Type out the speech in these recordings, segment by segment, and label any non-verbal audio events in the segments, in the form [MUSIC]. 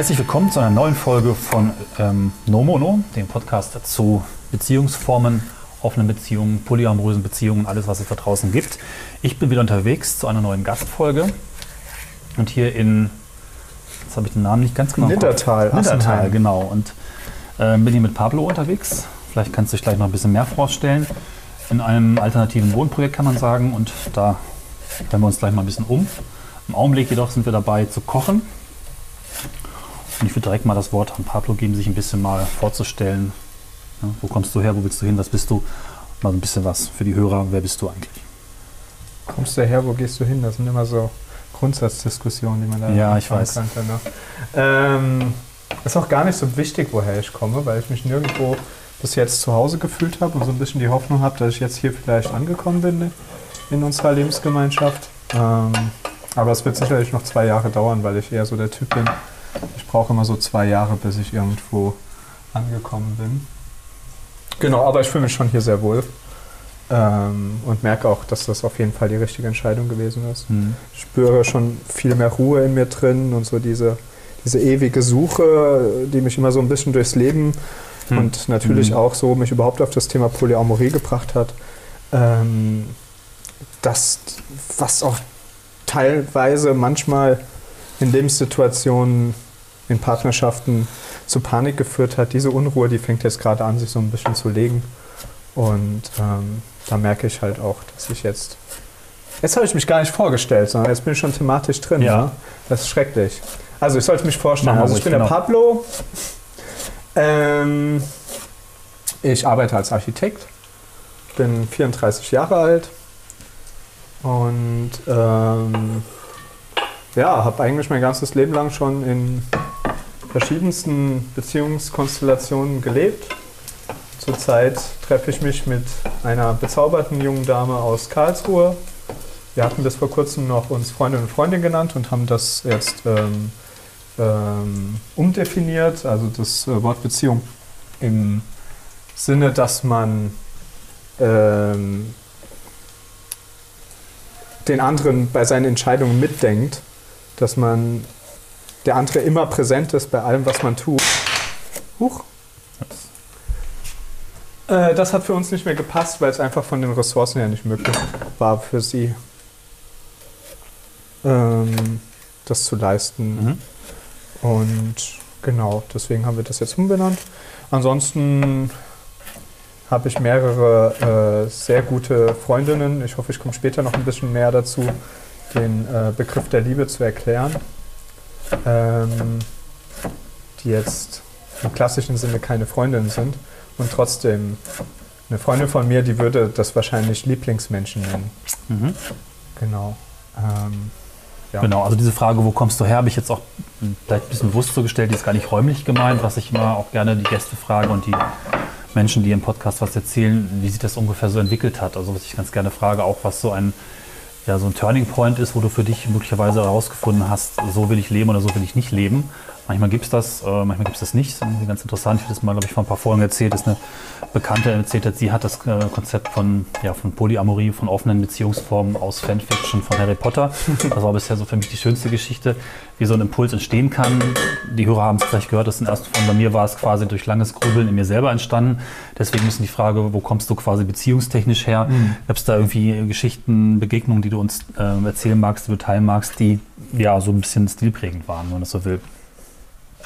Herzlich willkommen zu einer neuen Folge von ähm, Nomono, dem Podcast zu Beziehungsformen, offenen Beziehungen, polyamorösen Beziehungen, alles, was es da draußen gibt. Ich bin wieder unterwegs zu einer neuen Gastfolge und hier in, jetzt habe ich den Namen nicht ganz genau. Niddertal, Niddertal, genau. Und äh, bin hier mit Pablo unterwegs. Vielleicht kannst du dich gleich noch ein bisschen mehr vorstellen. In einem alternativen Wohnprojekt kann man sagen und da hören wir uns gleich mal ein bisschen um. Im Augenblick jedoch sind wir dabei zu kochen. Und ich würde direkt mal das Wort an Pablo geben, sich ein bisschen mal vorzustellen. Ja, wo kommst du her, wo willst du hin, was bist du? Mal ein bisschen was für die Hörer, wer bist du eigentlich? Kommst du her, wo gehst du hin? Das sind immer so Grundsatzdiskussionen, die man da Ja, ich weiß. Kann, ne? ähm, ist auch gar nicht so wichtig, woher ich komme, weil ich mich nirgendwo bis jetzt zu Hause gefühlt habe und so ein bisschen die Hoffnung habe, dass ich jetzt hier vielleicht angekommen bin in unserer Lebensgemeinschaft. Ähm, aber es wird sicherlich noch zwei Jahre dauern, weil ich eher so der Typ bin. Ich brauche immer so zwei Jahre, bis ich irgendwo angekommen bin. Genau, aber ich fühle mich schon hier sehr wohl. Ähm, und merke auch, dass das auf jeden Fall die richtige Entscheidung gewesen ist. Mhm. Ich spüre schon viel mehr Ruhe in mir drin und so diese, diese ewige Suche, die mich immer so ein bisschen durchs Leben Hm. und natürlich Mhm. auch so mich überhaupt auf das Thema Polyamorie gebracht hat. Ähm, das, was auch teilweise manchmal in Lebenssituationen, in Partnerschaften zu Panik geführt hat, diese Unruhe, die fängt jetzt gerade an, sich so ein bisschen zu legen. Und ähm, da merke ich halt auch, dass ich jetzt. Jetzt habe ich mich gar nicht vorgestellt, sondern jetzt bin ich schon thematisch drin. Ja. Ne? Das ist schrecklich. Also ich sollte mich vorstellen. Also ich bin der genau. Pablo. Ähm, ich arbeite als Architekt, bin 34 Jahre alt und ähm, ja, habe eigentlich mein ganzes Leben lang schon in verschiedensten Beziehungskonstellationen gelebt. Zurzeit treffe ich mich mit einer bezauberten jungen Dame aus Karlsruhe. Wir hatten bis vor kurzem noch uns Freundin und Freundin genannt und haben das jetzt ähm, ähm, umdefiniert, also das äh, Wort Beziehung im Sinne, dass man ähm, den anderen bei seinen Entscheidungen mitdenkt, dass man der andere immer präsent ist bei allem, was man tut. Huch. Äh, das hat für uns nicht mehr gepasst, weil es einfach von den Ressourcen her nicht möglich war für sie, ähm, das zu leisten. Mhm. Und genau, deswegen haben wir das jetzt umbenannt. Ansonsten habe ich mehrere äh, sehr gute Freundinnen. Ich hoffe, ich komme später noch ein bisschen mehr dazu, den äh, Begriff der Liebe zu erklären. Ähm, die jetzt im klassischen Sinne keine Freundinnen sind und trotzdem eine Freundin von mir, die würde das wahrscheinlich Lieblingsmenschen nennen. Mhm. Genau. Ähm, ja. Genau, also diese Frage, wo kommst du her, habe ich jetzt auch vielleicht ein bisschen bewusst so gestellt, die ist gar nicht räumlich gemeint, was ich immer auch gerne die Gäste frage und die Menschen, die im Podcast was erzählen, wie sich das ungefähr so entwickelt hat. Also was ich ganz gerne frage, auch was so ein, ja, so ein Turning Point ist, wo du für dich möglicherweise herausgefunden hast, so will ich leben oder so will ich nicht leben. Manchmal gibt es das, äh, manchmal gibt es das nicht. Das ist ganz interessant. Ich habe das mal, glaube ich, vor ein paar Folgen erzählt, dass eine Bekannte erzählt hat, sie hat das äh, Konzept von, ja, von Polyamorie, von offenen Beziehungsformen aus Fanfiction von Harry Potter. Das war bisher so für mich die schönste Geschichte, wie so ein Impuls entstehen kann. Die Hörer haben es vielleicht gehört, das sind erst von bei mir war es quasi durch langes Grübeln in mir selber entstanden. Deswegen ist die Frage, wo kommst du quasi beziehungstechnisch her? Gab es da irgendwie Geschichten, Begegnungen, die du uns äh, erzählen magst, die du teilen magst, die ja so ein bisschen stilprägend waren, wenn man das so will?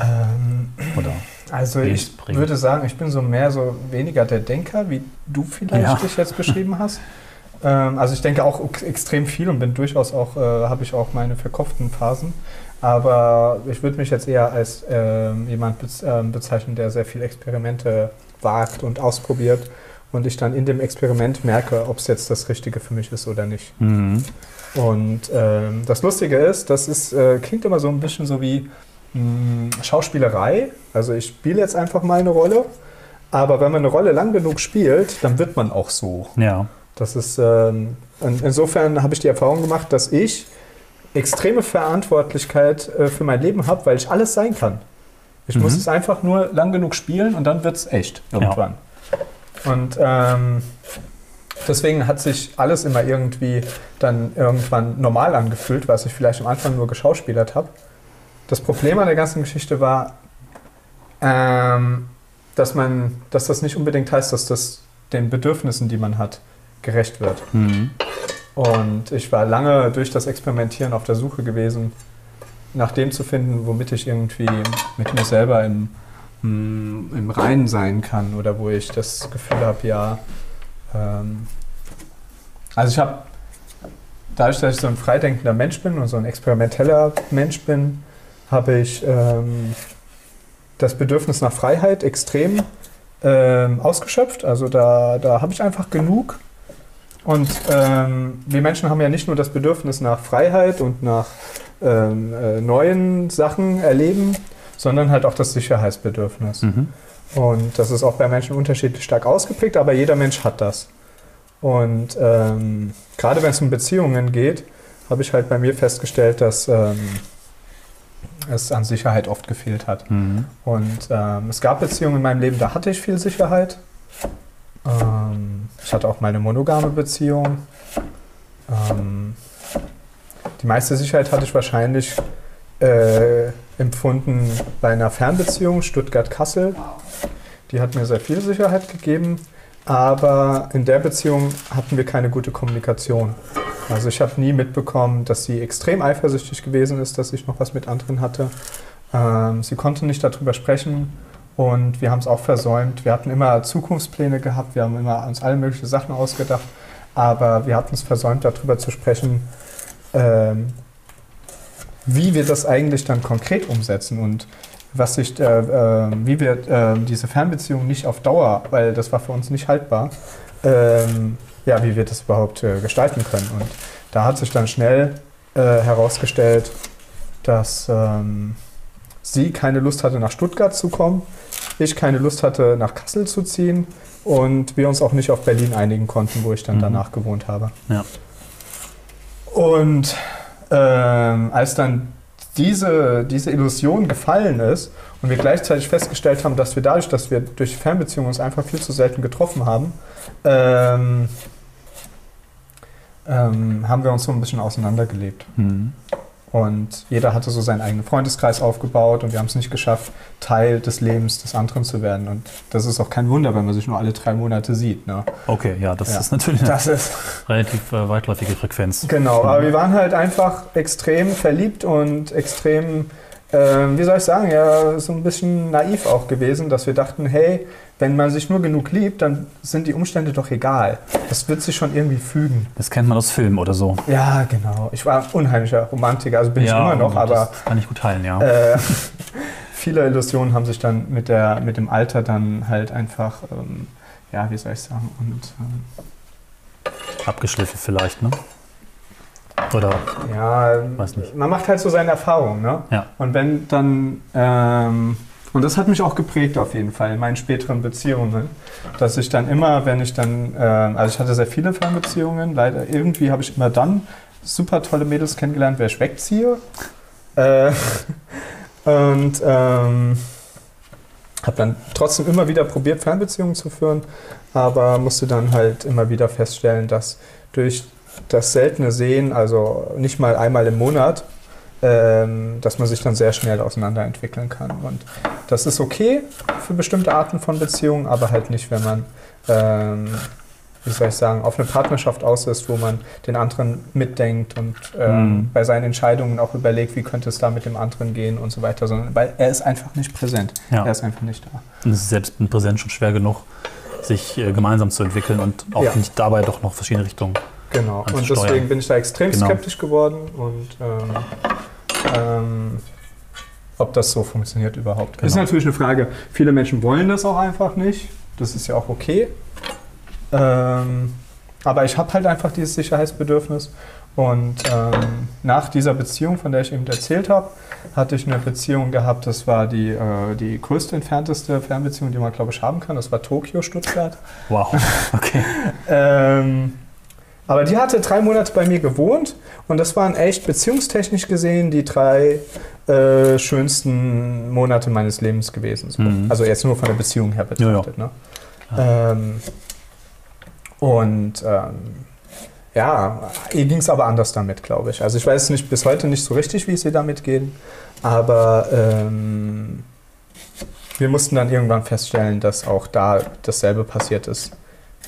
Ähm, Oder? Also ich Lebensbringend. würde sagen, ich bin so mehr so weniger der Denker, wie du vielleicht Ja. dich jetzt beschrieben hast. Ähm, also ich denke auch ex- extrem viel und bin durchaus auch, äh, habe ich auch meine verkopften Phasen. Aber ich würde mich jetzt eher als ähm, jemand bez ähm, bezeichnen, der sehr viel Experimente wagt und ausprobiert und ich dann in dem Experiment merke, ob es jetzt das Richtige für mich ist oder nicht. Mhm. Und ähm, das Lustige ist, das ist, äh, klingt immer so ein bisschen so wie Schauspielerei. Also ich spiele jetzt einfach mal eine Rolle, aber wenn man eine Rolle lang genug spielt, dann wird man auch so. Ja. Das ist, ähm, in, insofern habe ich die Erfahrung gemacht, dass ich extreme Verantwortlichkeit äh, für mein Leben habe, weil ich alles sein kann. Ich Mhm. muss es einfach nur lang genug spielen und dann wird es echt irgendwann. Und ähm, deswegen hat sich alles immer irgendwie dann irgendwann normal angefühlt, was ich vielleicht am Anfang nur geschauspielert habe. Das Problem an der ganzen Geschichte war, ähm, dass, man, dass das nicht unbedingt heißt, dass das den Bedürfnissen, die man hat, gerecht wird. Mhm. Und ich war lange durch das Experimentieren auf der Suche gewesen, nach dem zu finden, womit ich irgendwie mit mir selber im, mm, im Reinen sein kann oder wo ich das Gefühl habe, ja. Ähm, also ich habe, dadurch, dass ich so ein freidenkender Mensch bin und so ein experimenteller Mensch bin, habe ich ähm, das Bedürfnis nach Freiheit extrem ähm, ausgeschöpft. Also da, da habe ich einfach genug. Und ähm, wir Menschen haben ja nicht nur das Bedürfnis nach Freiheit und nach ähm, äh, neuen Sachen erleben, sondern halt auch das Sicherheitsbedürfnis. Mhm. Und das ist auch bei Menschen unterschiedlich stark ausgeprägt, aber jeder Mensch hat das. Und ähm, gerade wenn es um Beziehungen geht, habe ich halt bei mir festgestellt, dass ähm, es an Sicherheit oft gefehlt hat. Mhm. Und ähm, es gab Beziehungen in meinem Leben, da hatte ich viel Sicherheit. Ähm, ich hatte auch mal eine monogame Beziehung. Ähm, die meiste Sicherheit hatte ich wahrscheinlich äh, empfunden bei einer Fernbeziehung Stuttgart-Kassel. Die hat mir sehr viel Sicherheit gegeben, aber in der Beziehung hatten wir keine gute Kommunikation. Also ich habe nie mitbekommen, dass sie extrem eifersüchtig gewesen ist, dass ich noch was mit anderen hatte. Ähm, sie konnte nicht darüber sprechen und wir haben es auch versäumt. Wir hatten immer Zukunftspläne gehabt, wir haben immer uns alle möglichen Sachen ausgedacht, aber wir hatten es versäumt, darüber zu sprechen, ähm, wie wir das eigentlich dann konkret umsetzen und was sich, äh, äh, wie wir äh, diese Fernbeziehung nicht auf Dauer, weil das war für uns nicht haltbar, ähm, ja, wie wir das überhaupt äh, gestalten können. Und da hat sich dann schnell äh, herausgestellt, dass ähm, sie keine Lust hatte, nach Stuttgart zu kommen, ich keine Lust hatte, nach Kassel zu ziehen und wir uns auch nicht auf Berlin einigen konnten, wo ich dann Mhm. danach gewohnt habe. Ja. Und ähm, als dann diese, diese Illusion gefallen ist und wir gleichzeitig festgestellt haben, dass wir dadurch, dass wir durch Fernbeziehungen uns einfach viel zu selten getroffen haben, ähm, ähm, haben wir uns so ein bisschen auseinandergelebt. Mhm. Und jeder hatte so seinen eigenen Freundeskreis aufgebaut und wir haben es nicht geschafft, Teil des Lebens des anderen zu werden. Und das ist auch kein Wunder, wenn man sich nur alle drei Monate sieht. Ne? Okay, ja, das Ja. ist natürlich eine Das ist relativ äh, weitläufige Frequenz. Genau, aber wir waren halt einfach extrem verliebt und extrem, ähm, wie soll ich sagen, ja, so ein bisschen naiv auch gewesen, dass wir dachten, hey, wenn man sich nur genug liebt, dann sind die Umstände doch egal. Das wird sich schon irgendwie fügen. Das kennt man aus Filmen oder so. Ja, genau. Ich war ein unheimlicher Romantiker, also bin ja, ich immer noch, aber Das kann ich gut teilen, ja. äh, [LAUGHS] viele Illusionen haben sich dann mit, der, mit dem Alter dann halt einfach, ähm, ja, wie soll ich sagen, und ähm, Abgeschliffen vielleicht, ne? Oder, Ja, Weiß nicht. man macht halt so seine Erfahrungen, ne? Ja. Und wenn dann, ähm, und das hat mich auch geprägt auf jeden Fall in meinen späteren Beziehungen, dass ich dann immer, wenn ich dann, ähm, also ich hatte sehr viele Fernbeziehungen, leider irgendwie habe ich immer dann super tolle Mädels kennengelernt, wer ich wegziehe. Äh, [LAUGHS] und ähm, habe dann trotzdem immer wieder probiert, Fernbeziehungen zu führen, aber musste dann halt immer wieder feststellen, dass durch das seltene Sehen, also nicht mal einmal im Monat, ähm, dass man sich dann sehr schnell auseinanderentwickeln kann. Und das ist okay für bestimmte Arten von Beziehungen, aber halt nicht, wenn man, ähm, wie soll ich sagen, auf eine Partnerschaft aus ist, wo man den anderen mitdenkt und ähm, Mhm. bei seinen Entscheidungen auch überlegt, wie könnte es da mit dem anderen gehen und so weiter, sondern weil er ist einfach nicht präsent. Ja. Er ist einfach nicht da. Und es ist selbst in Präsenz schon schwer genug, sich äh, gemeinsam zu entwickeln und auch Ja. nicht dabei doch noch verschiedene Richtungen. Genau. Und anzusteuern. deswegen bin ich da extrem Genau. skeptisch geworden und ähm, ähm, ob das so funktioniert überhaupt. Genau. Ist natürlich eine Frage. Viele Menschen wollen das auch einfach nicht. Das ist ja auch okay. Ähm, aber ich habe halt einfach dieses Sicherheitsbedürfnis. Und ähm, nach dieser Beziehung, von der ich eben erzählt habe, hatte ich eine Beziehung gehabt, das war die, äh, die größte entfernteste Fernbeziehung, die man, glaube ich, haben kann. Das war Tokio, Stuttgart. Wow, okay. [LAUGHS] Ähm, aber die hatte drei Monate bei mir gewohnt und das waren echt beziehungstechnisch gesehen die drei äh, schönsten Monate meines Lebens gewesen. So. Mhm. Also jetzt nur von der Beziehung her Ja, ja. betrachtet. Ne? Ähm, und ähm, ja, ihr ging es aber anders damit, glaube ich. Also ich weiß nicht bis heute nicht so richtig, wie es ihr damit geht. Aber ähm, wir mussten dann irgendwann feststellen, dass auch da dasselbe passiert ist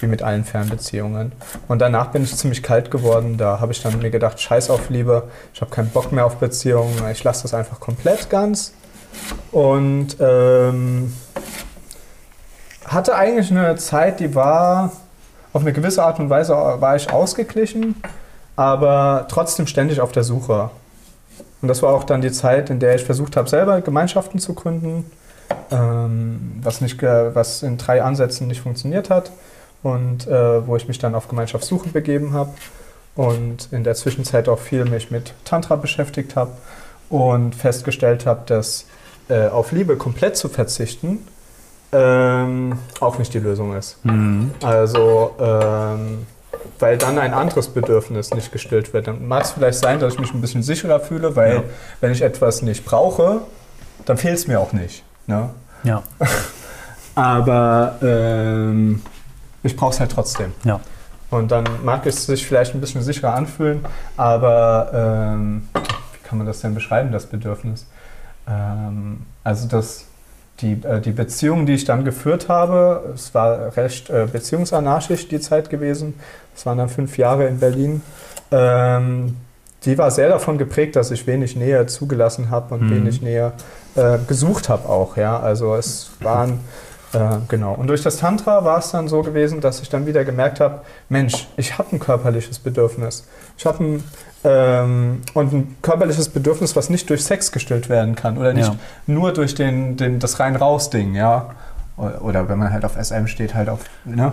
wie mit allen Fernbeziehungen. Und danach bin ich ziemlich kalt geworden. Da habe ich dann mir gedacht, scheiß auf Liebe, ich habe keinen Bock mehr auf Beziehungen, ich lasse das einfach komplett ganz. Und ähm, hatte eigentlich eine Zeit, die war auf eine gewisse Art und Weise war ich ausgeglichen, aber trotzdem ständig auf der Suche. Und das war auch dann die Zeit, in der ich versucht habe, selber Gemeinschaften zu gründen, ähm, was, nicht, was in drei Ansätzen nicht funktioniert hat und äh, wo ich mich dann auf Gemeinschaftssuche begeben habe und in der Zwischenzeit auch viel mich mit Tantra beschäftigt habe und festgestellt habe, dass äh, auf Liebe komplett zu verzichten ähm, auch nicht die Lösung ist. Mhm. Also, ähm, weil dann ein anderes Bedürfnis nicht gestillt wird. Dann mag es vielleicht sein, dass ich mich ein bisschen sicherer fühle, weil ja. wenn ich etwas nicht brauche, dann fehlt es mir auch nicht. Ne? Ja. [LAUGHS] Aber ähm, ich brauche es halt trotzdem. Ja. Und dann mag es sich vielleicht ein bisschen sicherer anfühlen, aber ähm, wie kann man das denn beschreiben, das Bedürfnis? Ähm, also das die, äh, die Beziehung, die ich dann geführt habe, es war recht äh, beziehungsanarchisch die Zeit gewesen. Es waren dann fünf Jahre in Berlin. Ähm, die war sehr davon geprägt, dass ich wenig Nähe zugelassen habe und mhm. wenig Nähe äh, gesucht habe auch. Ja? Also es waren äh, genau. Und durch das Tantra war es dann so gewesen, dass ich dann wieder gemerkt habe, Mensch, ich habe ein körperliches Bedürfnis. Ich habe ein, ähm, und ein körperliches Bedürfnis, was nicht durch Sex gestillt werden kann oder nicht ja. nur durch den, den, das rein-raus-Ding, ja. Oder wenn man halt auf SM steht, halt auf. Ne?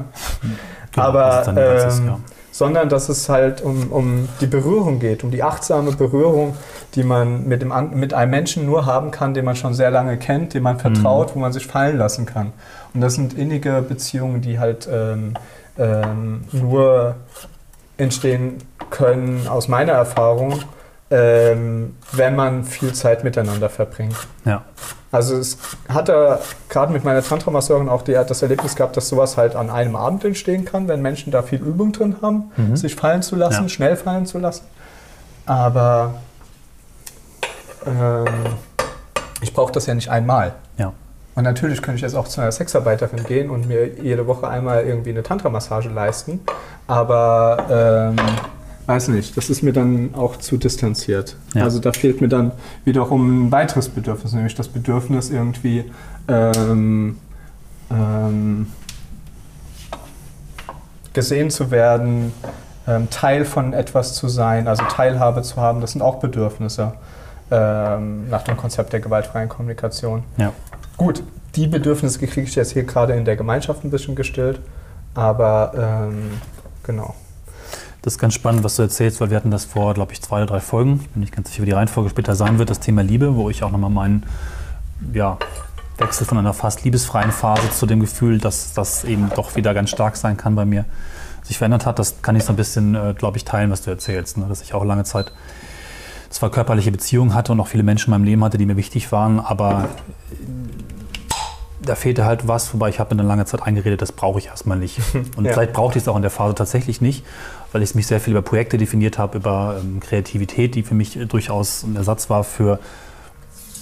Genau, Aber ähm, ist, ja sondern dass es halt um, um die Berührung geht, um die achtsame Berührung, die man mit, dem, mit einem Menschen nur haben kann, den man schon sehr lange kennt, dem man vertraut, mhm. wo man sich fallen lassen kann. Und das sind innige Beziehungen, die halt ähm, ähm, nur entstehen können, aus meiner Erfahrung, ähm, wenn man viel Zeit miteinander verbringt. Ja. Also es hat er gerade mit meiner Tantra-Masseurin auch die, das Erlebnis gehabt, dass sowas halt an einem Abend entstehen kann, wenn Menschen da viel Übung drin haben, mhm. sich fallen zu lassen, ja. schnell fallen zu lassen. Aber ähm, ich brauche das ja nicht einmal. Ja. Und natürlich könnte ich jetzt auch zu einer Sexarbeiterin gehen und mir jede Woche einmal irgendwie eine Tantra-Massage leisten. Aber ähm, weiß nicht, das ist mir dann auch zu distanziert. Ja. Also da fehlt mir dann wiederum ein weiteres Bedürfnis, nämlich das Bedürfnis irgendwie ähm, ähm, gesehen zu werden, ähm, Teil von etwas zu sein, also Teilhabe zu haben, das sind auch Bedürfnisse ähm, nach dem Konzept der gewaltfreien Kommunikation. Ja. Gut, die Bedürfnisse kriege ich jetzt hier gerade in der Gemeinschaft ein bisschen gestillt, aber ähm, genau. Das ist ganz spannend, was du erzählst, weil wir hatten das vor, glaube ich, zwei oder drei Folgen. Ich bin nicht ganz sicher, wie die Reihenfolge später sein wird, das Thema Liebe, wo ich auch nochmal meinen ja, Wechsel von einer fast liebesfreien Phase zu dem Gefühl, dass das eben doch wieder ganz stark sein kann bei mir, sich verändert hat. Das kann ich so ein bisschen, äh, glaube ich, teilen, was du erzählst. Ne? Dass ich auch lange Zeit zwar körperliche Beziehungen hatte und auch viele Menschen in meinem Leben hatte, die mir wichtig waren, aber da fehlte halt was, wobei ich habe mir eine lange Zeit eingeredet, das brauche ich erstmal nicht. [LAUGHS] Und ja. vielleicht brauchte ich es auch in der Phase tatsächlich nicht, weil ich mich sehr viel über Projekte definiert habe, über ähm, Kreativität, die für mich durchaus ein Ersatz war für,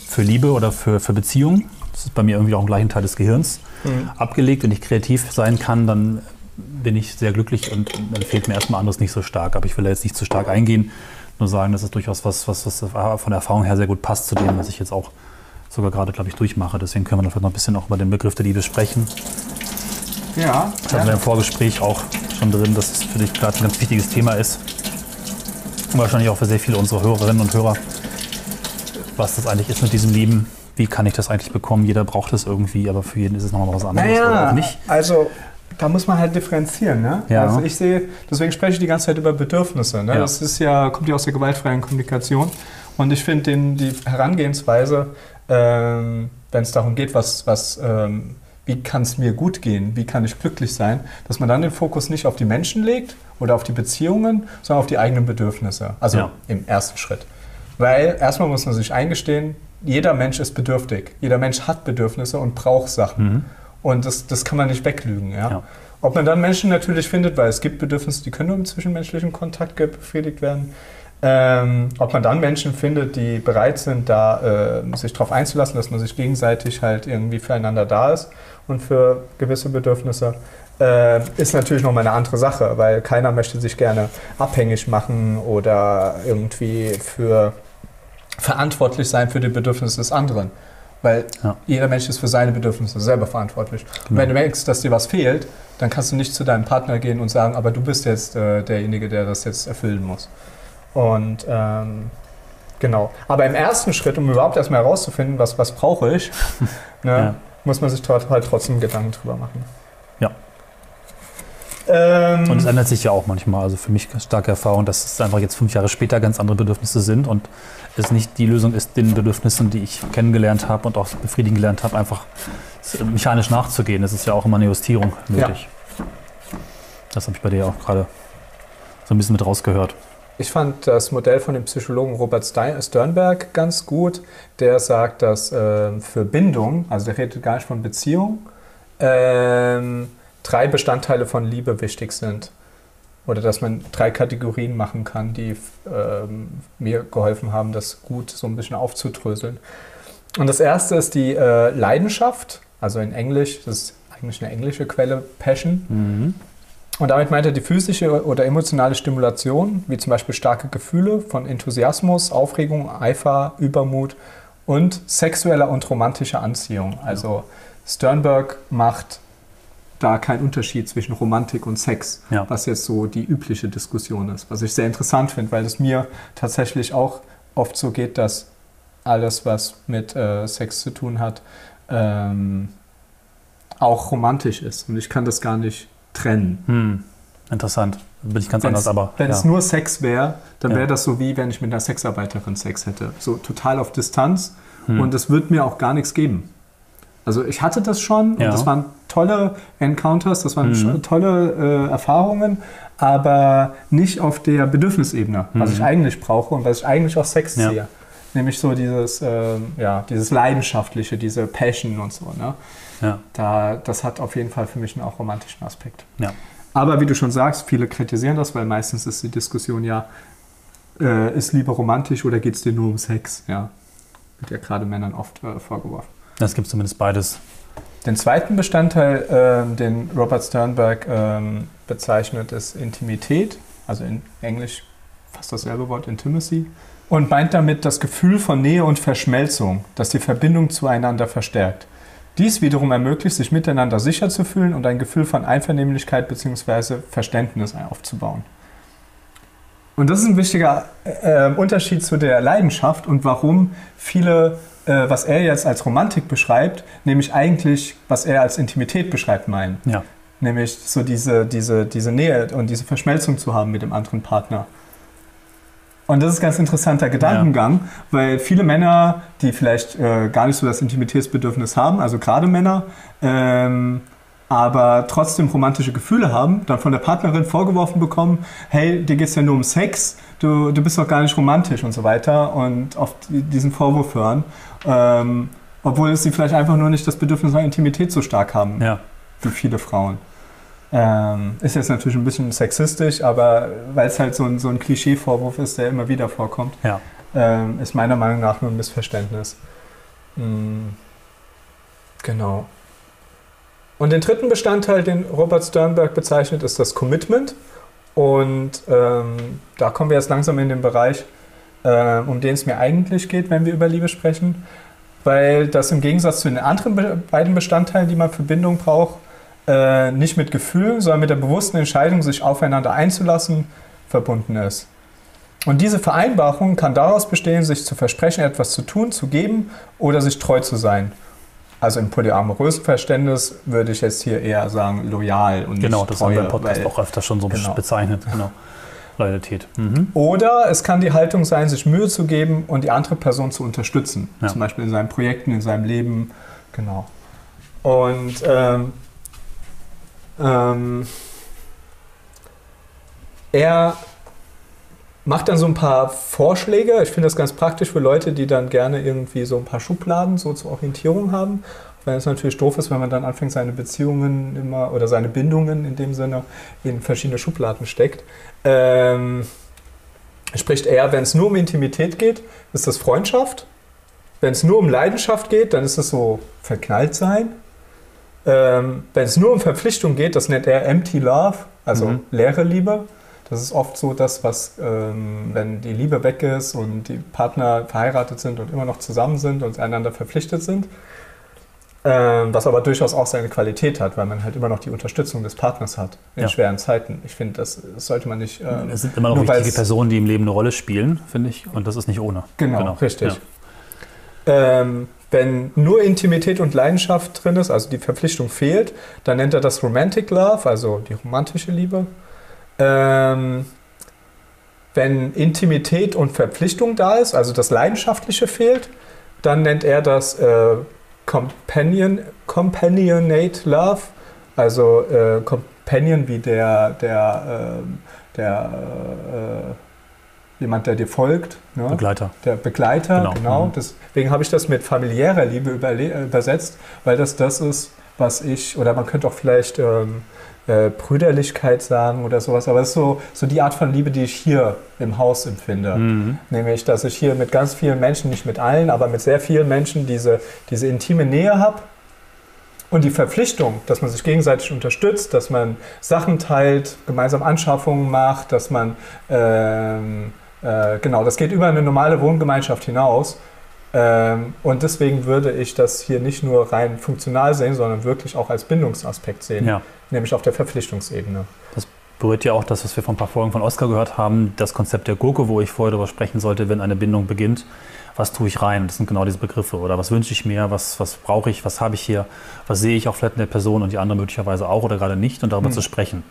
für Liebe oder für, für Beziehungen. Das ist bei mir irgendwie auch im gleichen Teil des Gehirns mhm. abgelegt. Wenn ich kreativ sein kann, dann bin ich sehr glücklich und dann fehlt mir erstmal anderes nicht so stark. Aber ich will da jetzt nicht zu stark eingehen, nur sagen, das ist durchaus was, was, was von der Erfahrung her sehr gut passt zu dem, was ich jetzt auch sogar gerade, glaube ich, durchmache. Deswegen können wir vielleicht noch ein bisschen auch über den Begriff der Liebe sprechen. Ja. Das hatten wir im Vorgespräch auch schon drin, dass es für dich gerade ein ganz wichtiges Thema ist. Und wahrscheinlich auch für sehr viele unserer Hörerinnen und Hörer, was das eigentlich ist mit diesem Lieben. Wie kann ich das eigentlich bekommen? Jeder braucht es irgendwie, aber für jeden ist es nochmal was anderes naja, oder auch nicht. Also da muss man halt differenzieren. Ne? Ja. Also ich sehe, deswegen spreche ich die ganze Zeit über Bedürfnisse. Ne? Ja. Das ist ja, kommt ja aus der gewaltfreien Kommunikation. Und ich finde die Herangehensweise ähm, wenn es darum geht, was, was, ähm, wie kann es mir gut gehen, wie kann ich glücklich sein, dass man dann den Fokus nicht auf die Menschen legt oder auf die Beziehungen, sondern auf die eigenen Bedürfnisse. Also ja. im ersten Schritt. Weil erstmal muss man sich eingestehen, jeder Mensch ist bedürftig. Jeder Mensch hat Bedürfnisse und braucht Sachen. Mhm. Und das, das kann man nicht weglügen. Ja? ja? Ob man dann Menschen natürlich findet, weil es gibt Bedürfnisse, die können nur im zwischenmenschlichen Kontakt befriedigt werden, Ähm, ob man dann Menschen findet, die bereit sind, da äh, sich darauf einzulassen, dass man sich gegenseitig halt irgendwie füreinander da ist und für gewisse Bedürfnisse, äh, ist natürlich nochmal eine andere Sache, weil keiner möchte sich gerne abhängig machen oder irgendwie für verantwortlich sein für die Bedürfnisse des anderen. Weil ja. jeder Mensch ist für seine Bedürfnisse selber verantwortlich. Genau. Und wenn du merkst, dass dir was fehlt, dann kannst du nicht zu deinem Partner gehen und sagen, aber du bist jetzt äh, derjenige, der das jetzt erfüllen muss. Und ähm, genau. Aber im ersten Schritt, um überhaupt erstmal herauszufinden, was, was brauche ich, [LAUGHS] ne, ja. muss man sich halt trotzdem Gedanken drüber machen. Ja. Ähm, und es ändert sich ja auch manchmal. Also für mich starke Erfahrung, dass es einfach jetzt fünf Jahre später ganz andere Bedürfnisse sind und es nicht die Lösung ist, den Bedürfnissen, die ich kennengelernt habe und auch befriedigen gelernt habe, einfach mechanisch nachzugehen. Das ist ja auch immer eine Justierung nötig. Ja. Das habe ich bei dir auch gerade so ein bisschen mit rausgehört. Ich fand das Modell von dem Psychologen Robert Sternberg ganz gut. Der sagt, dass äh, für Bindung, also der redet gar nicht von Beziehung, äh, drei Bestandteile von Liebe wichtig sind. Oder dass man drei Kategorien machen kann, die ähm, mir geholfen haben, das gut so ein bisschen aufzudröseln. Und das erste ist die äh, Leidenschaft, also in Englisch, das ist eigentlich eine englische Quelle, Passion. Mhm. Und damit meint er die physische oder emotionale Stimulation, wie zum Beispiel starke Gefühle von Enthusiasmus, Aufregung, Eifer, Übermut und sexueller und romantischer Anziehung. Also Sternberg macht da keinen Unterschied zwischen Romantik und Sex, ja. was jetzt so die übliche Diskussion ist. Was ich sehr interessant finde, weil es mir tatsächlich auch oft so geht, dass alles, was mit äh, Sex zu tun hat, ähm, auch romantisch ist. Und ich kann das gar nicht trennen. Hm. Interessant. Bin ich ganz wenn's, anders, aber. Wenn ja. es nur Sex wäre, dann ja. wäre das so wie wenn ich mit einer Sexarbeiterin Sex hätte. So total auf Distanz hm. und es wird mir auch gar nichts geben. Also ich hatte das schon ja. und das waren tolle Encounters, das waren mhm. tolle äh, Erfahrungen, aber nicht auf der Bedürfnisebene, mhm. was ich eigentlich brauche und was ich eigentlich aus Sex sehe. Nämlich so dieses, äh, ja, dieses Leidenschaftliche, diese Passion und so. Ne? Ja. Da, das hat auf jeden Fall für mich einen auch romantischen Aspekt. Ja. Aber wie du schon sagst, viele kritisieren das, weil meistens ist die Diskussion ja, äh, ist Liebe romantisch oder geht es dir nur um Sex? Ja, wird ja gerade Männern oft äh, vorgeworfen. Das gibt zumindest beides. Den zweiten Bestandteil, äh, den Robert Sternberg äh, bezeichnet, ist Intimität, also in Englisch fast dasselbe Wort, Intimacy, und meint damit das Gefühl von Nähe und Verschmelzung, das die Verbindung zueinander verstärkt. Dies wiederum ermöglicht, sich miteinander sicher zu fühlen und ein Gefühl von Einvernehmlichkeit bzw. Verständnis aufzubauen. Und das ist ein wichtiger äh, Unterschied zu der Leidenschaft und warum viele, äh, was er jetzt als Romantik beschreibt, nämlich eigentlich, was er als Intimität beschreibt, meinen. Ja. Nämlich so diese, diese, diese Nähe und diese Verschmelzung zu haben mit dem anderen Partner. Und das ist ein ganz interessanter Gedankengang, ja. weil viele Männer, die vielleicht äh, gar nicht so das Intimitätsbedürfnis haben, also gerade Männer, ähm, aber trotzdem romantische Gefühle haben, dann von der Partnerin vorgeworfen bekommen, hey, dir geht es ja nur um Sex, du, du bist doch gar nicht romantisch und so weiter und oft diesen Vorwurf hören, ähm, obwohl sie vielleicht einfach nur nicht das Bedürfnis nach Intimität so stark haben ja. wie viele Frauen. Ähm, ist jetzt natürlich ein bisschen sexistisch, aber weil es halt so ein, so ein Klischee-Vorwurf ist, der immer wieder vorkommt, ja. ähm, ist meiner Meinung nach nur ein Missverständnis. Mhm. Genau. Und den dritten Bestandteil, den Robert Sternberg bezeichnet, ist das Commitment. Und ähm, da kommen wir jetzt langsam in den Bereich, äh, um den es mir eigentlich geht, wenn wir über Liebe sprechen. Weil das im Gegensatz zu den anderen beiden Bestandteilen, die man für Bindung braucht, äh, nicht mit Gefühl, sondern mit der bewussten Entscheidung, sich aufeinander einzulassen, verbunden ist. Und diese Vereinbarung kann daraus bestehen, sich zu versprechen, etwas zu tun, zu geben oder sich treu zu sein. Also im polyamorösen Verständnis würde ich jetzt hier eher sagen loyal und genau, das haben wir im Podcast auch öfter schon so genau. bezeichnet. Genau. Loyalität. Mhm. Oder es kann die Haltung sein, sich Mühe zu geben und die andere Person zu unterstützen. Ja. Zum Beispiel in seinen Projekten, in seinem Leben. Genau. Und ähm, ähm, er macht dann so ein paar Vorschläge. Ich finde das ganz praktisch für Leute, die dann gerne irgendwie so ein paar Schubladen so zur Orientierung haben. Weil es natürlich doof ist, wenn man dann anfängt, seine Beziehungen immer oder seine Bindungen in dem Sinne in verschiedene Schubladen steckt. Ähm, spricht eher, wenn es nur um Intimität geht, ist das Freundschaft. Wenn es nur um Leidenschaft geht, dann ist es so verknallt sein. Ähm, wenn es nur um Verpflichtung geht, das nennt er Empty Love, also Mhm. leere Liebe. Das ist oft so das, was, ähm, wenn die Liebe weg ist und die Partner verheiratet sind und immer noch zusammen sind und einander verpflichtet sind. Ähm, was aber durchaus auch seine Qualität hat, weil man halt immer noch die Unterstützung des Partners hat in Ja. schweren Zeiten. Ich finde, das, das sollte man nicht. ähm, Es sind immer noch wichtige Personen, die im Leben eine Rolle spielen, finde ich. Und das ist nicht ohne. Genau, richtig. Ja. Ähm, wenn nur Intimität und Leidenschaft drin ist, also die Verpflichtung fehlt, dann nennt er das Romantic Love, also die romantische Liebe. Ähm, wenn Intimität und Verpflichtung da ist, also das Leidenschaftliche fehlt, dann nennt er das äh, Companion, Companionate Love, also äh, Companion wie der, der, ähm, der äh, jemand, der dir folgt. Ne? Begleiter. Der Begleiter, Genau. genau. Mhm. Deswegen habe ich das mit familiärer Liebe äh, übersetzt, weil das das ist, was ich, oder man könnte auch vielleicht ähm, äh, Brüderlichkeit sagen oder sowas, aber es ist so, so die Art von Liebe, die ich hier im Haus empfinde. Mhm. Nämlich, dass ich hier mit ganz vielen Menschen, nicht mit allen, aber mit sehr vielen Menschen diese, diese intime Nähe habe. Und die Verpflichtung, dass man sich gegenseitig unterstützt, dass man Sachen teilt, gemeinsam Anschaffungen macht, dass man, ähm, äh, genau, das geht über eine normale Wohngemeinschaft hinaus. Ähm, und deswegen würde ich das hier nicht nur rein funktional sehen, sondern wirklich auch als Bindungsaspekt sehen, Ja. nämlich auf der Verpflichtungsebene. berührt ja auch das, was wir vor ein paar Folgen von Oskar gehört haben, das Konzept der Gurke, wo ich vorher darüber sprechen sollte, wenn eine Bindung beginnt. Was tue ich rein? Das sind genau diese Begriffe. Oder was wünsche ich mir? Was, was brauche ich? Was habe ich hier? Was sehe ich auch vielleicht in der Person und die andere möglicherweise auch oder gerade nicht? Und darüber Hm. zu sprechen.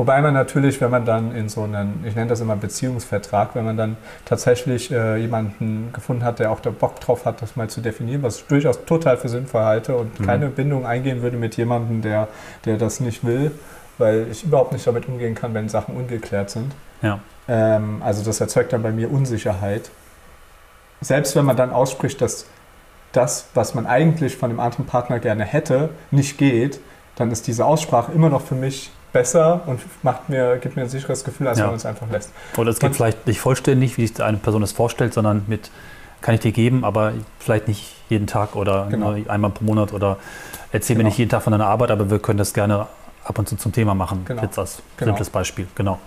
Wobei man natürlich, wenn man dann in so einen, ich nenne das immer Beziehungsvertrag, wenn man dann tatsächlich äh, jemanden gefunden hat, der auch da Bock drauf hat, das mal zu definieren, was ich durchaus total für sinnvoll halte und Mhm. keine Bindung eingehen würde mit jemandem, der, der das nicht will, weil ich überhaupt nicht damit umgehen kann, wenn Sachen ungeklärt sind. Ja. Ähm, also das erzeugt dann bei mir Unsicherheit. Selbst wenn man dann ausspricht, dass das, was man eigentlich von dem anderen Partner gerne hätte, nicht geht, dann ist diese Aussprache immer noch für mich besser und macht mir, gibt mir ein sicheres Gefühl, als Ja. wenn man es einfach lässt. Oder es geht Und- vielleicht nicht vollständig, wie sich eine Person das vorstellt, sondern mit, kann ich dir geben, aber vielleicht nicht jeden Tag oder Genau. einmal pro Monat oder erzähl mir Genau. nicht jeden Tag von deiner Arbeit, aber wir können das gerne ab und zu zum Thema machen. Genau. Jetzt als Genau. simples Beispiel. Genau.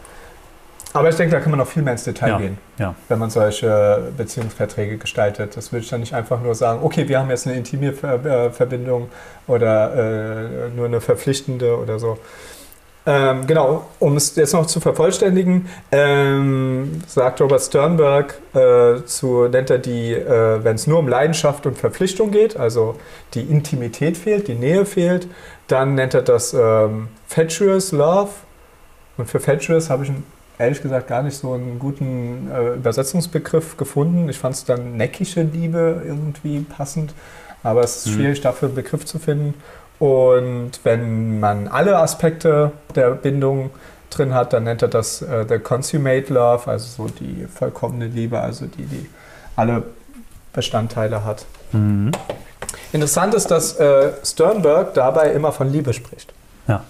Aber ich denke, da kann man noch viel mehr ins Detail Ja. gehen, Ja. wenn man solche Beziehungsverträge gestaltet. Das würde ich dann nicht einfach nur sagen, okay, wir haben jetzt eine intime äh, Verbindung oder äh, nur eine verpflichtende oder so. Ähm, genau, um es jetzt noch zu vervollständigen, ähm, sagt Robert Sternberg, äh, zu, nennt er die, äh, wenn es nur um Leidenschaft und Verpflichtung geht, also die Intimität fehlt, die Nähe fehlt, dann nennt er das ähm, Fatuous Love. Und für Fatuous habe ich ehrlich gesagt gar nicht so einen guten äh, Übersetzungsbegriff gefunden. Ich fand es dann neckische Liebe irgendwie passend, aber es ist Mhm. schwierig dafür einen Begriff zu finden. Und wenn man alle Aspekte der Bindung drin hat, dann nennt er das äh, the consummate love, also so die vollkommene Liebe, also die, die alle Bestandteile hat. Mhm. Interessant ist, dass äh, Sternberg dabei immer von Liebe spricht. Ja.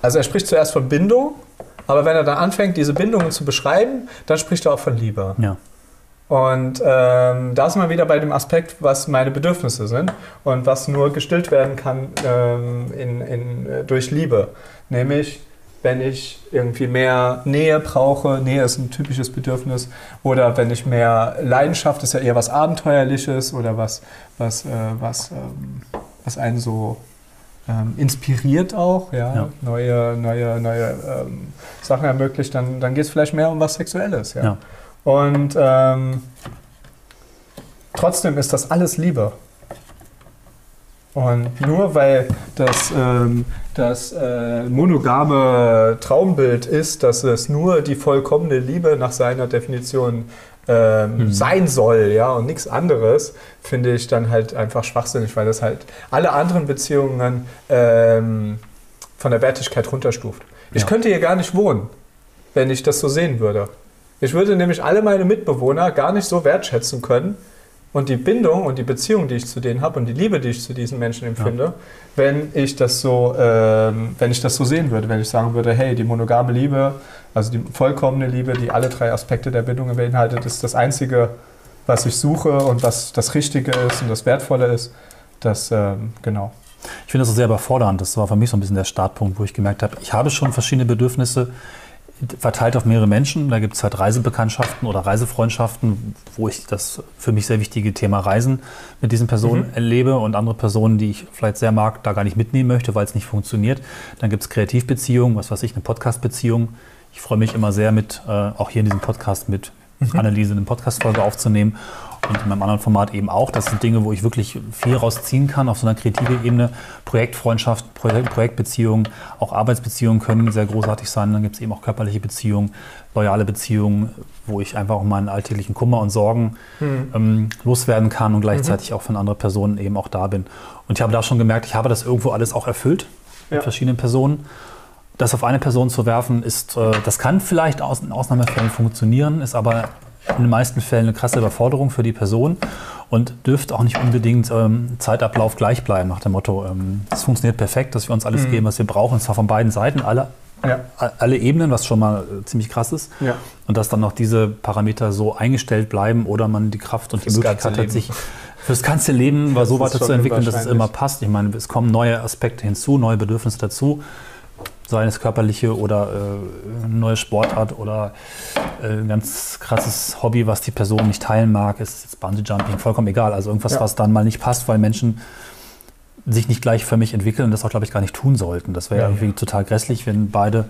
Also er spricht zuerst von Bindung, aber wenn er dann anfängt, diese Bindungen zu beschreiben, dann spricht er auch von Liebe. Ja. Und ähm, da sind wir wieder bei dem Aspekt, was meine Bedürfnisse sind und was nur gestillt werden kann ähm, in, in, äh, durch Liebe. Nämlich, wenn ich irgendwie mehr Nähe brauche, Nähe ist ein typisches Bedürfnis, oder wenn ich mehr Leidenschaft, ist ja eher was Abenteuerliches oder was, was, äh, was, ähm, was einen so ähm, inspiriert auch, ja, Ja. neue, neue, neue ähm, Sachen ermöglicht, dann, dann geht es vielleicht mehr um was Sexuelles. Ja. Ja. Und ähm, trotzdem ist das alles Liebe. Und nur weil das, ähm, das äh, monogame Traumbild ist, dass es nur die vollkommene Liebe nach seiner Definition ähm, Mhm. sein soll, ja, und nichts anderes, finde ich dann halt einfach schwachsinnig, weil das halt alle anderen Beziehungen ähm, von der Wertigkeit runterstuft. Ich Ja. könnte hier gar nicht wohnen, wenn ich das so sehen würde. Ich würde nämlich alle meine Mitbewohner gar nicht so wertschätzen können, und die Bindung und die Beziehung, die ich zu denen habe und die Liebe, die ich zu diesen Menschen empfinde, ja. wenn ich das so, ähm, wenn ich das so sehen würde, wenn ich sagen würde, hey, die monogame Liebe, also die vollkommene Liebe, die alle drei Aspekte der Bindung beinhaltet, ist das einzige, was ich suche und was das Richtige ist und das Wertvolle ist. Das ähm, genau. Ich finde das sehr überfordernd. Das war für mich so ein bisschen der Startpunkt, wo ich gemerkt habe, ich habe schon verschiedene Bedürfnisse verteilt auf mehrere Menschen. Da gibt es halt Reisebekanntschaften oder Reisefreundschaften, wo ich das für mich sehr wichtige Thema Reisen mit diesen Personen mhm. erlebe und andere Personen, die ich vielleicht sehr mag, da gar nicht mitnehmen möchte, weil es nicht funktioniert. Dann gibt es Kreativbeziehungen, was weiß ich, eine Podcastbeziehung. Ich freue mich immer sehr mit, äh, auch hier in diesem Podcast mit mhm. Anneliese eine Podcast-Folge aufzunehmen und in meinem anderen Format eben auch. Das sind Dinge, wo ich wirklich viel rausziehen kann auf so einer kreativen Ebene. Projektfreundschaft, Projekt, Projektbeziehungen, auch Arbeitsbeziehungen können sehr großartig sein. Dann gibt es eben auch körperliche Beziehungen, loyale Beziehungen, wo ich einfach auch meinen alltäglichen Kummer und Sorgen mhm. ähm, loswerden kann und gleichzeitig mhm. auch von anderen Personen eben auch da bin. Und ich habe da schon gemerkt, ich habe das irgendwo alles auch erfüllt ja. mit verschiedenen Personen. Das auf eine Person zu werfen, ist, äh, das kann vielleicht in Ausnahmefällen funktionieren, ist aber in den meisten Fällen eine krasse Überforderung für die Person und dürfte auch nicht unbedingt ähm, Zeitablauf gleich bleiben, nach dem Motto, ähm, es funktioniert perfekt, dass wir uns alles mhm. geben, was wir brauchen, und zwar von beiden Seiten, alle, ja. alle Ebenen, was schon mal äh, ziemlich krass ist. Ja. Und dass dann noch diese Parameter so eingestellt bleiben oder man die Kraft und Fürs die Möglichkeit hat, sich fürs ganze Leben so weiterzuentwickeln, dass es immer passt. Ich meine, es kommen neue Aspekte hinzu, neue Bedürfnisse dazu sei es körperliche oder äh, eine neue Sportart oder äh, ein ganz krasses Hobby, was die Person nicht teilen mag, ist jetzt Bungee Jumping, vollkommen egal. Also irgendwas, ja. was dann mal nicht passt, weil Menschen sich nicht gleich für mich entwickeln und das auch, glaube ich, gar nicht tun sollten. Das wäre ja, irgendwie ja. total grässlich, wenn beide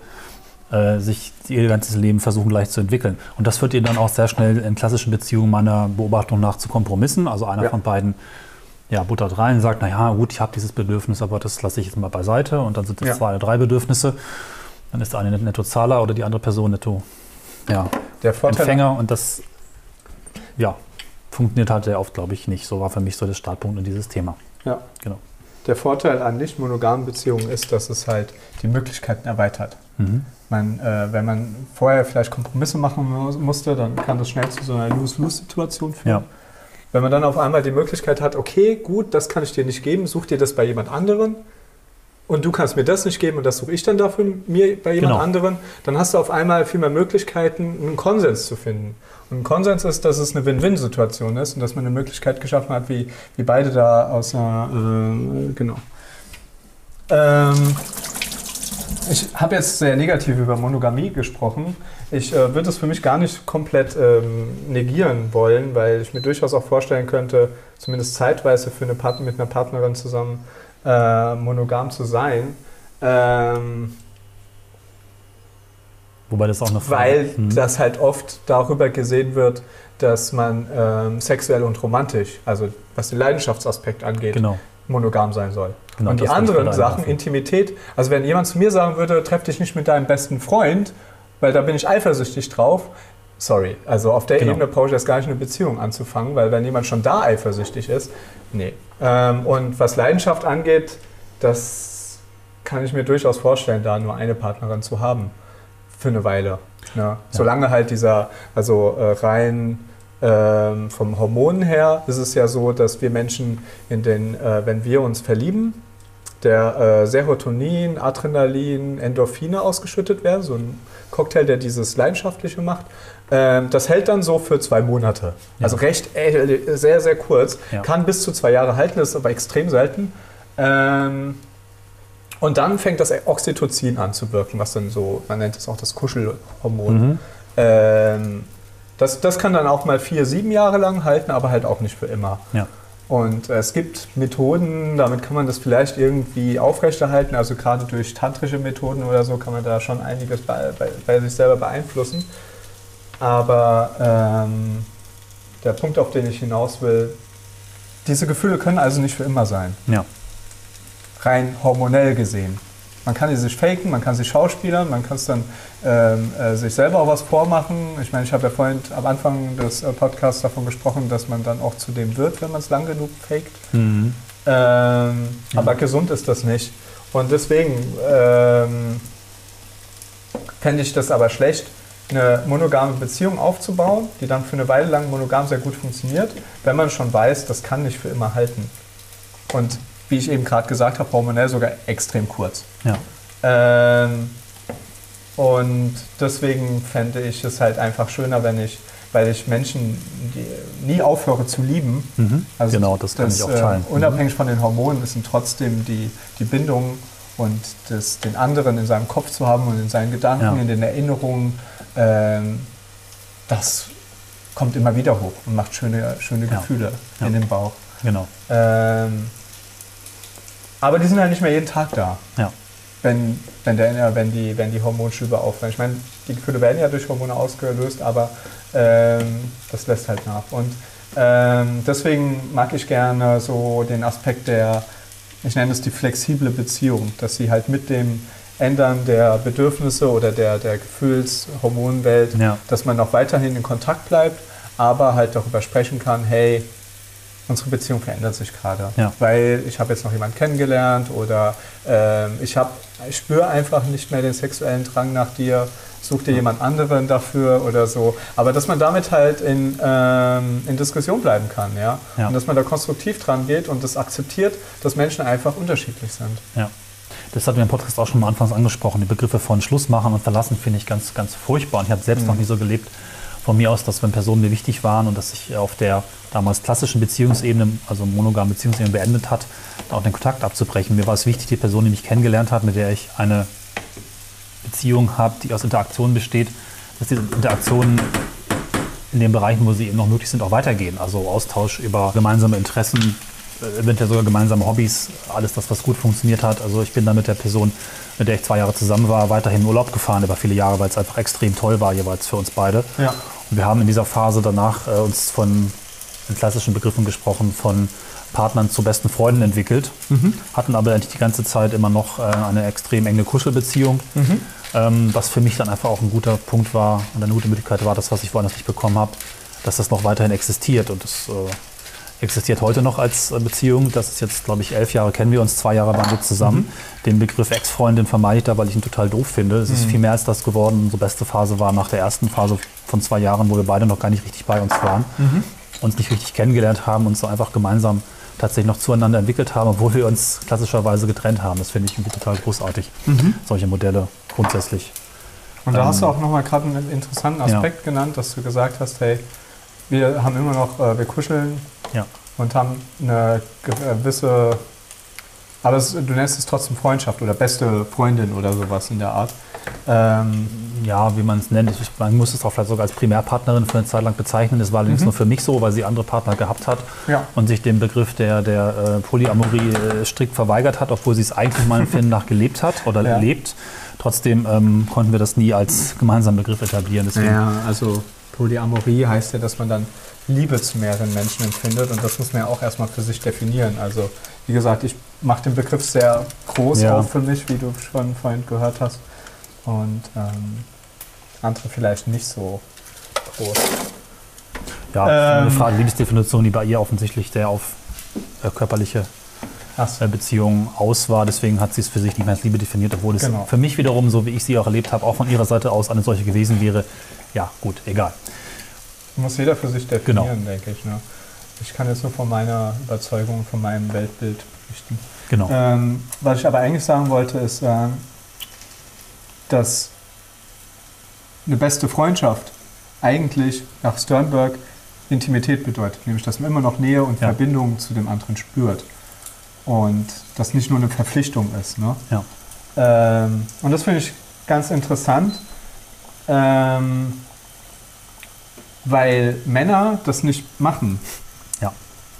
äh, sich ihr ganzes Leben versuchen gleich zu entwickeln. Und das führt ihr dann auch sehr schnell in klassischen Beziehungen meiner Beobachtung nach zu Kompromissen. Also einer von beiden ja, buttert rein und sagt, naja, gut, ich habe dieses Bedürfnis, aber das lasse ich jetzt mal beiseite. Und dann sind es ja. zwei oder drei Bedürfnisse. Dann ist der eine Nettozahler oder die andere Person netto ja, der Empfänger. Und das ja, funktioniert halt sehr oft, glaube ich, nicht. So war für mich so der Startpunkt in dieses Thema. Ja. Genau. Der Vorteil an nicht monogamen Beziehungen ist, dass es halt die Möglichkeiten erweitert. Mhm. Man, äh, wenn man vorher vielleicht Kompromisse machen musste, dann kann das schnell zu so einer Lose-Lose-Situation führen. Ja. Wenn man dann auf einmal die Möglichkeit hat, okay, gut, das kann ich dir nicht geben, such dir das bei jemand anderen und du kannst mir das nicht geben und das suche ich dann dafür mir bei jemand genau. anderen, dann hast du auf einmal viel mehr Möglichkeiten, einen Konsens zu finden. Und ein Konsens ist, dass es eine Win-Win-Situation ist und dass man eine Möglichkeit geschaffen hat, wie, wie beide da aus einer, äh, genau. Ähm, ich habe jetzt sehr negativ über Monogamie gesprochen. Ich äh, würde es für mich gar nicht komplett ähm, negieren wollen, weil ich mir durchaus auch vorstellen könnte, zumindest zeitweise für eine Part mit einer Partnerin zusammen äh, monogam zu sein. Ähm, Wobei das auch eine Frage Weil hm. das halt oft darüber gesehen wird, dass man ähm, sexuell und romantisch, also was den Leidenschaftsaspekt angeht, genau. Monogam sein soll. Genau, und die anderen Sachen, Intimität, also wenn jemand zu mir sagen würde, treff dich nicht mit deinem besten Freund, weil da bin ich eifersüchtig drauf. Sorry, also auf der genau. Ebene brauche ich jetzt gar nicht eine Beziehung anzufangen, weil wenn jemand schon da eifersüchtig ist, nee. Ähm, und was Leidenschaft angeht, das kann ich mir durchaus vorstellen, da nur eine Partnerin zu haben für eine Weile. Ne? Ja. Solange halt dieser, also äh, rein ähm, vom Hormonen her ist es ja so, dass wir Menschen in den, äh, wenn wir uns verlieben, der äh, Serotonin, Adrenalin, Endorphine ausgeschüttet werden, so ein Cocktail, der dieses Leidenschaftliche macht. Ähm, das hält dann so für zwei Monate. Ja. Also recht, äh, sehr, sehr kurz. Ja. Kann bis zu zwei Jahre halten, ist aber extrem selten. Ähm, und dann fängt das Oxytocin an zu wirken, was dann so, man nennt es auch das Kuschelhormon. Mhm. Ähm, das, das kann dann auch mal vier, sieben Jahre lang halten, aber halt auch nicht für immer. Ja. Und es gibt Methoden, damit kann man das vielleicht irgendwie aufrechterhalten. Also gerade durch tantrische Methoden oder so kann man da schon einiges bei, bei, bei sich selber beeinflussen. Aber ähm, der Punkt, auf den ich hinaus will, diese Gefühle können also nicht für immer sein. Ja. Rein hormonell gesehen. Man kann sie sich faken, man kann sie schauspielern, man kann es dann ähm, äh, sich selber auch was vormachen. Ich meine, ich habe ja vorhin am Anfang des äh, Podcasts davon gesprochen, dass man dann auch zu dem wird, wenn man es lang genug faked. Mhm. Ähm, ja. Aber gesund ist das nicht. Und deswegen ähm, fände ich das aber schlecht, eine monogame Beziehung aufzubauen, die dann für eine Weile lang monogam sehr gut funktioniert, wenn man schon weiß, das kann nicht für immer halten. Und wie ich eben gerade gesagt habe, hormonell sogar extrem kurz. Ja. Ähm, und deswegen fände ich es halt einfach schöner, wenn ich, weil ich Menschen nie aufhöre zu lieben. Mhm. genau, das kann ich auch teilen. Äh, unabhängig von den Hormonen ist trotzdem die, die Bindung und das, den anderen in seinem Kopf zu haben und in seinen Gedanken, Ja. in den Erinnerungen, ähm, das kommt immer wieder hoch und macht schöne, schöne Ja. Gefühle Ja. in den Bauch. Genau. Ähm, aber die sind halt nicht mehr jeden Tag da, Ja. wenn, wenn, der, wenn, die, wenn die Hormonschübe aufhören. Ich meine, die Gefühle werden ja durch Hormone ausgelöst, aber ähm, das lässt halt nach. Und ähm, deswegen mag ich gerne so den Aspekt der, ich nenne es die flexible Beziehung, dass sie halt mit dem Ändern der Bedürfnisse oder der, der Gefühlshormonwelt, Ja. dass man auch weiterhin in Kontakt bleibt, aber halt darüber sprechen kann, hey, unsere Beziehung verändert sich gerade, Ja. weil ich habe jetzt noch jemanden kennengelernt oder ähm, ich, hab, ich spüre einfach nicht mehr den sexuellen Drang nach dir, such dir jemand anderen dafür oder so. Aber dass man damit halt in, ähm, in Diskussion bleiben kann, ja? Ja. Und dass man da konstruktiv dran geht und das akzeptiert, dass Menschen einfach unterschiedlich sind. Ja. Das hatten wir im Podcast auch schon mal anfangs angesprochen. Die Begriffe von Schluss machen und verlassen finde ich ganz, ganz furchtbar. Und ich habe selbst noch nie so gelebt von mir aus, dass wenn Personen mir wichtig waren und dass sich auf der damals klassischen Beziehungsebene, also monogame Beziehungsebene beendet hat, auch den Kontakt abzubrechen. Mir war es wichtig, die Person, die mich kennengelernt hat, mit der ich eine Beziehung habe, die aus Interaktionen besteht, dass diese Interaktionen in den Bereichen, wo sie eben noch möglich sind, auch weitergehen. Also Austausch über gemeinsame Interessen, äh, eventuell sogar gemeinsame Hobbys, alles das, was gut funktioniert hat. Also ich bin da mit der Person, mit der ich zwei Jahre zusammen war, weiterhin in Urlaub gefahren über viele Jahre, weil es einfach extrem toll war jeweils für uns beide. Ja. Wir haben in dieser Phase danach äh, uns von in klassischen Begriffen gesprochen, von Partnern zu besten Freunden entwickelt, hatten aber eigentlich die ganze Zeit immer noch äh, eine extrem enge Kuschelbeziehung, ähm, was für mich dann einfach auch ein guter Punkt war und eine gute Möglichkeit war, das, was ich woanders nicht bekommen habe, dass das noch weiterhin existiert und das äh, existiert heute noch als äh, Beziehung. Das ist jetzt, glaube ich, elf Jahre kennen wir uns, zwei Jahre waren wir zusammen. Den Begriff Ex-Freundin vermeide ich da, weil ich ihn total doof finde. Es ist viel mehr als das geworden. Unsere beste Phase war nach der ersten Phase von zwei Jahren, wo wir beide noch gar nicht richtig bei uns waren, uns nicht richtig kennengelernt haben, uns so einfach gemeinsam tatsächlich noch zueinander entwickelt haben, obwohl wir uns klassischerweise getrennt haben. Das finde ich total großartig, solche Modelle grundsätzlich. Und da Ähm, hast du auch nochmal gerade einen interessanten ja. Aspekt genannt, dass du gesagt hast, hey, wir haben immer noch, äh, wir kuscheln Ja. und haben eine gewisse, aber es, du nennst es trotzdem Freundschaft oder beste Freundin oder sowas in der Art. Ähm, ja, wie man es nennt. Ich, man muss es auch vielleicht sogar als Primärpartnerin für eine Zeit lang bezeichnen. Das war allerdings Mhm. nur für mich so, weil sie andere Partner gehabt hat Ja. und sich dem Begriff der, der äh, Polyamorie äh, strikt verweigert hat, obwohl sie es eigentlich meinem Empfinden nach gelebt hat oder Ja. lebt. Trotzdem ähm, konnten wir das nie als gemeinsamen Begriff etablieren. Deswegen, ja, also Polyamorie heißt ja, dass man dann Liebe zu mehreren Menschen empfindet und das muss man ja auch erstmal für sich definieren. Also wie gesagt, ich mache den Begriff sehr groß Ja. auf für mich, wie du schon vorhin gehört hast. Und ähm, andere vielleicht nicht so groß. ja, eine Ähm. Frage Liebesdefinition, die bei ihr offensichtlich sehr auf äh, körperliche Ach, äh, Beziehungen aus war. Deswegen hat sie es für sich nicht mehr als Liebe definiert, obwohl es Genau. für mich wiederum, so wie ich sie auch erlebt habe, auch von ihrer Seite aus eine solche gewesen wäre. Ja, gut, egal. Muss jeder für sich definieren, Genau. denke ich. Ne? Ich kann jetzt nur von meiner Überzeugung, von meinem Weltbild berichten. Genau. Ähm, was ich aber eigentlich sagen wollte, ist, äh, dass eine beste Freundschaft eigentlich nach Sternberg Intimität bedeutet, nämlich dass man immer noch Nähe und Ja. Verbindung zu dem anderen spürt und das nicht nur eine Verpflichtung ist. Ne? Ja. Ähm, und das finde ich ganz interessant, ähm, weil Männer das nicht machen Ja.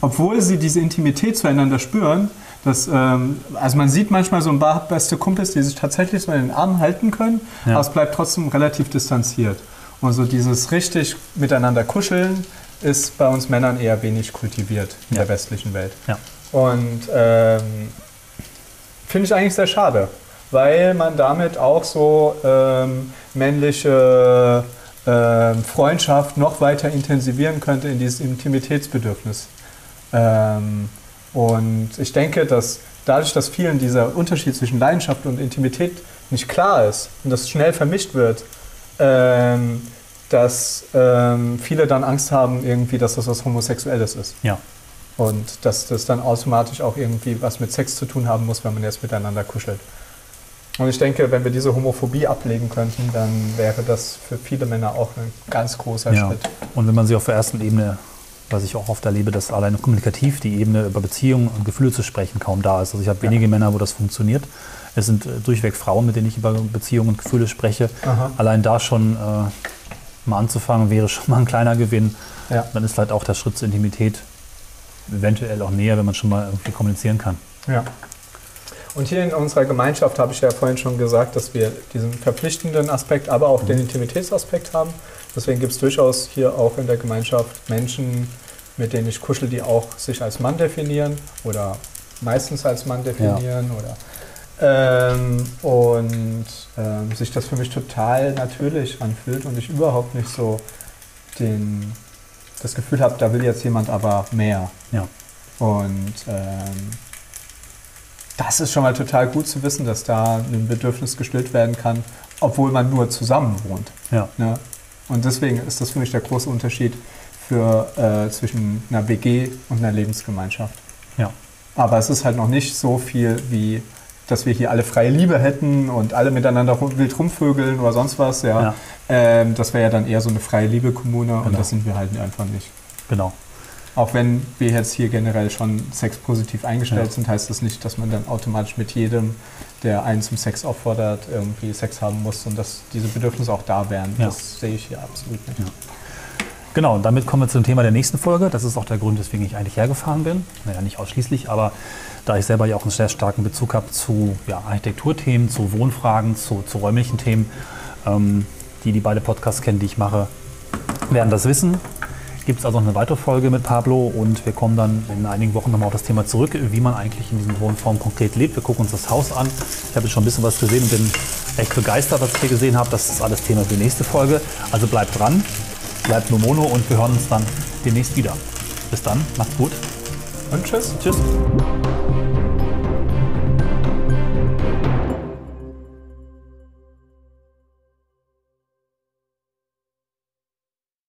obwohl sie diese Intimität zueinander spüren, dass, ähm, also man sieht manchmal so ein paar beste Kumpels, die sich tatsächlich so in den Armen halten können, Ja. aber es bleibt trotzdem relativ distanziert. Und so dieses richtig miteinander kuscheln ist bei uns Männern eher wenig kultiviert in Ja. der westlichen Welt. Ja. Und ähm, finde ich eigentlich sehr schade, weil man damit auch so ähm, männliche Freundschaft noch weiter intensivieren könnte in dieses Intimitätsbedürfnis. Ähm, und ich denke, dass dadurch, dass vielen dieser Unterschied zwischen Leidenschaft und Intimität nicht klar ist und das schnell vermischt wird, ähm, dass ähm, viele dann Angst haben, irgendwie, dass das was Homosexuelles ist. Ja. Und dass das dann automatisch auch irgendwie was mit Sex zu tun haben muss, wenn man jetzt miteinander kuschelt. Und ich denke, wenn wir diese Homophobie ablegen könnten, dann wäre das für viele Männer auch ein ganz großer ja. Schritt. Und wenn man sie auf der ersten Ebene, was ich auch oft erlebe, dass alleine kommunikativ die Ebene über Beziehungen und Gefühle zu sprechen kaum da ist. Also ich habe wenige Männer, wo das funktioniert. Es sind äh, durchweg Frauen, mit denen ich über Beziehungen und Gefühle spreche. Aha. Allein da schon äh, mal anzufangen, wäre schon mal ein kleiner Gewinn. Ja. Dann ist halt auch der Schritt zur Intimität eventuell auch näher, wenn man schon mal irgendwie kommunizieren kann. Ja. Und hier in unserer Gemeinschaft habe ich ja vorhin schon gesagt, dass wir diesen verpflichtenden Aspekt, aber auch den Intimitätsaspekt haben. Deswegen gibt es durchaus hier auch in der Gemeinschaft Menschen, mit denen ich kuschel, die auch sich als Mann definieren oder meistens als Mann definieren oder ähm, und ähm, sich das für mich total natürlich anfühlt und ich überhaupt nicht so den, das Gefühl habe, da will jetzt jemand aber mehr. Ja. Und ähm, das ist schon mal total gut zu wissen, dass da ein Bedürfnis gestillt werden kann, obwohl man nur zusammen wohnt. Ja. Ne? Und deswegen ist das für mich der große Unterschied für, äh, zwischen einer WG und einer Lebensgemeinschaft. Ja. Aber es ist halt noch nicht so viel wie dass wir hier alle freie Liebe hätten und alle miteinander rum, wild rumvögeln oder sonst was. Ja. Ja. Ähm, das wäre ja dann eher so eine freie Liebe-Kommune und Genau. das sind wir halt einfach nicht. Genau. Auch wenn wir jetzt hier generell schon sexpositiv eingestellt Ja. sind, heißt das nicht, dass man dann automatisch mit jedem, der einen zum Sex auffordert, irgendwie Sex haben muss und dass diese Bedürfnisse auch da wären. Ja. Das sehe ich hier absolut nicht. Ja. Genau, und damit kommen wir zum Thema der nächsten Folge. Das ist auch der Grund, weswegen ich eigentlich hergefahren bin. Naja, nicht ausschließlich, aber da ich selber ja auch einen sehr starken Bezug habe zu ja, Architekturthemen, zu Wohnfragen, zu, zu räumlichen Themen. Ähm, die, die beide Podcasts kennen, die ich mache, werden das wissen. Gibt es also noch eine weitere Folge mit Pablo und wir kommen dann in einigen Wochen nochmal auf das Thema zurück, wie man eigentlich in diesen Wohnformen konkret lebt. Wir gucken uns das Haus an. Ich habe jetzt schon ein bisschen was gesehen und bin echt begeistert, was ich hier gesehen habe. Das ist alles Thema für die nächste Folge. Also bleibt dran, bleibt nur Mono und wir hören uns dann demnächst wieder. Bis dann, macht's gut. Und tschüss. Tschüss.